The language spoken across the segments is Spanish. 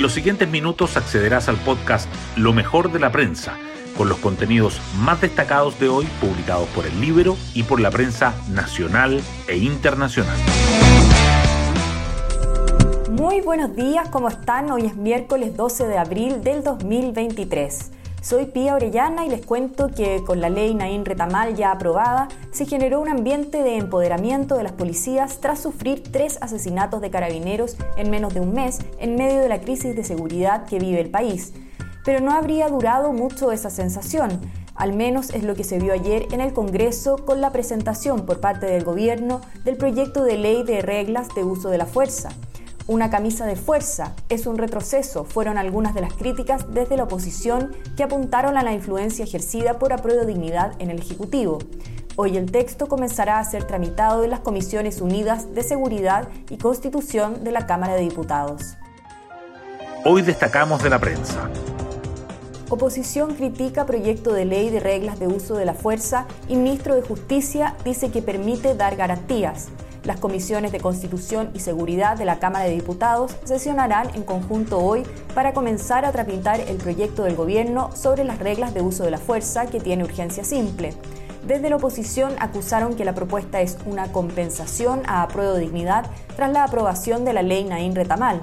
En los siguientes minutos accederás al podcast Lo mejor de la prensa, con los contenidos más destacados de hoy publicados por el libro y por la prensa nacional e internacional. Muy buenos días, ¿cómo están? Hoy es miércoles 12 de abril del 2023. Soy Pía Orellana y les cuento que con la ley Naín Retamal ya aprobada, se generó un ambiente de empoderamiento de las policías tras sufrir tres asesinatos de carabineros en menos de un mes en medio de la crisis de seguridad que vive el país. Pero no habría durado mucho esa sensación, al menos es lo que se vio ayer en el Congreso con la presentación por parte del Gobierno del proyecto de ley de reglas de uso de la fuerza. Una camisa de fuerza es un retroceso, fueron algunas de las críticas desde la oposición que apuntaron a la influencia ejercida por Apruebo Dignidad en el Ejecutivo. Hoy el texto comenzará a ser tramitado en las Comisiones Unidas de Seguridad y Constitución de la Cámara de Diputados. Hoy destacamos de la prensa. Oposición critica proyecto de ley de reglas de uso de la fuerza y ministro de Justicia dice que permite dar garantías. Las comisiones de Constitución y Seguridad de la Cámara de Diputados sesionarán en conjunto hoy para comenzar a tramitar el proyecto del Gobierno sobre las reglas de uso de la fuerza que tiene urgencia simple. Desde la oposición acusaron que la propuesta es una compensación a apruebo de dignidad tras la aprobación de la ley Naín Retamal.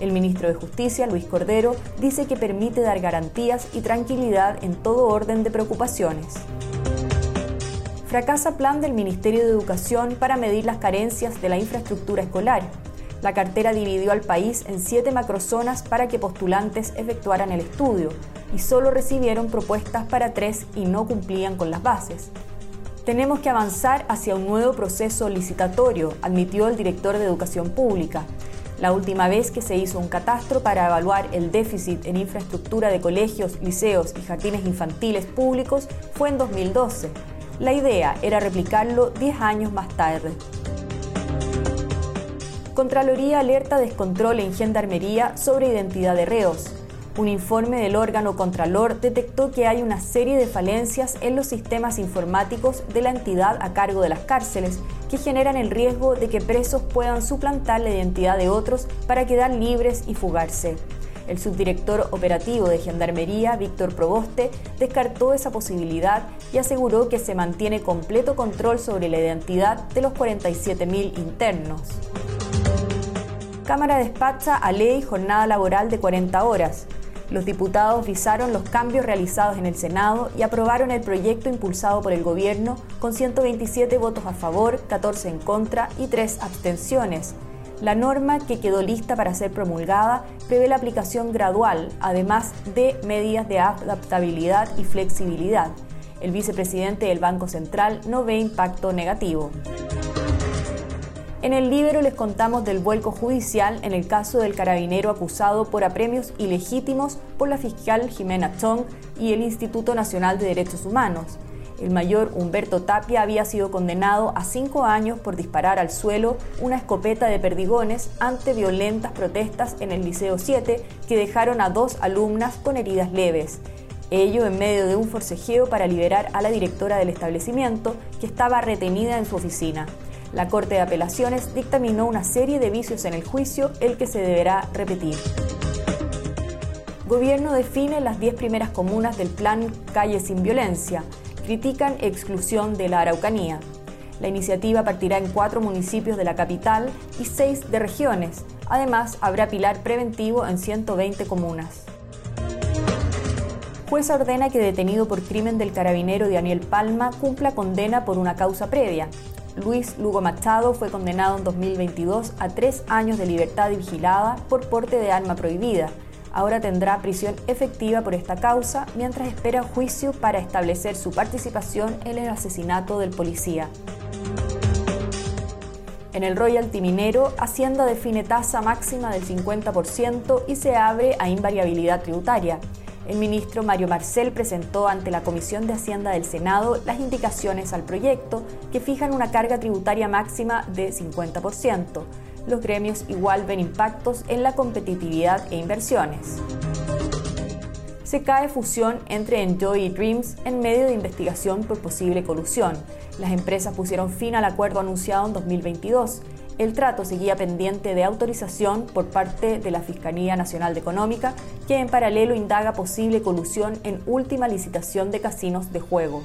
El ministro de Justicia, Luis Cordero, dice que permite dar garantías y tranquilidad en todo orden de preocupaciones fracasa plan del Ministerio de Educación para medir las carencias de la infraestructura escolar. La cartera dividió al país en siete macrozonas para que postulantes efectuaran el estudio y solo recibieron propuestas para tres y no cumplían con las bases. Tenemos que avanzar hacia un nuevo proceso licitatorio, admitió el director de Educación Pública. La última vez que se hizo un catastro para evaluar el déficit en infraestructura de colegios, liceos y jardines infantiles públicos fue en 2012 la idea era replicarlo 10 años más tarde. Contraloría alerta descontrol en Gendarmería sobre identidad de reos. Un informe del órgano Contralor detectó que hay una serie de falencias en los sistemas informáticos de la entidad a cargo de las cárceles que generan el riesgo de que presos puedan suplantar la identidad de otros para quedar libres y fugarse. El subdirector operativo de Gendarmería, Víctor Proboste, descartó esa posibilidad y aseguró que se mantiene completo control sobre la identidad de los 47.000 internos. Cámara despacha a ley jornada laboral de 40 horas. Los diputados visaron los cambios realizados en el Senado y aprobaron el proyecto impulsado por el gobierno con 127 votos a favor, 14 en contra y 3 abstenciones. La norma que quedó lista para ser promulgada prevé la aplicación gradual, además de medidas de adaptabilidad y flexibilidad. El vicepresidente del Banco Central no ve impacto negativo. En el libro les contamos del vuelco judicial en el caso del carabinero acusado por apremios ilegítimos por la fiscal Jimena Chong y el Instituto Nacional de Derechos Humanos. El mayor Humberto Tapia había sido condenado a cinco años por disparar al suelo una escopeta de perdigones ante violentas protestas en el Liceo 7 que dejaron a dos alumnas con heridas leves. Ello en medio de un forcejeo para liberar a la directora del establecimiento que estaba retenida en su oficina. La Corte de Apelaciones dictaminó una serie de vicios en el juicio, el que se deberá repetir. Gobierno define las 10 primeras comunas del plan Calle sin Violencia critican exclusión de la Araucanía. La iniciativa partirá en cuatro municipios de la capital y seis de regiones. Además, habrá pilar preventivo en 120 comunas. Juez ordena que detenido por crimen del carabinero Daniel Palma cumpla condena por una causa previa. Luis Lugo Machado fue condenado en 2022 a tres años de libertad vigilada por porte de arma prohibida ahora tendrá prisión efectiva por esta causa mientras espera juicio para establecer su participación en el asesinato del policía. En el royalty minero, Hacienda define tasa máxima del 50% y se abre a invariabilidad tributaria. El ministro Mario Marcel presentó ante la Comisión de Hacienda del Senado las indicaciones al proyecto que fijan una carga tributaria máxima de 50% los gremios igual ven impactos en la competitividad e inversiones. Se cae fusión entre Enjoy y Dreams en medio de investigación por posible colusión. Las empresas pusieron fin al acuerdo anunciado en 2022. el trato seguía pendiente de autorización por parte de la Fiscalía Nacional de Económica, que en paralelo indaga posible colusión en última licitación de casinos de juego.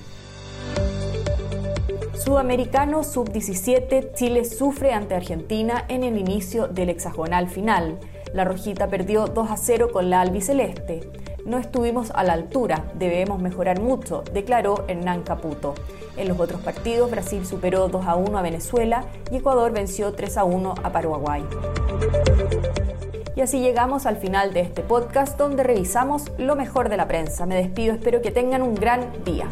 Sudamericano Sub-17, Chile sufre ante Argentina en el inicio del hexagonal final. La Rojita perdió 2 a 0 con la albiceleste. No estuvimos a la altura, debemos mejorar mucho, declaró Hernán Caputo. En los otros partidos, Brasil superó 2 a 1 a Venezuela y Ecuador venció 3 a 1 a Paraguay. Y así llegamos al final de este podcast donde revisamos lo mejor de la prensa. Me despido, espero que tengan un gran día.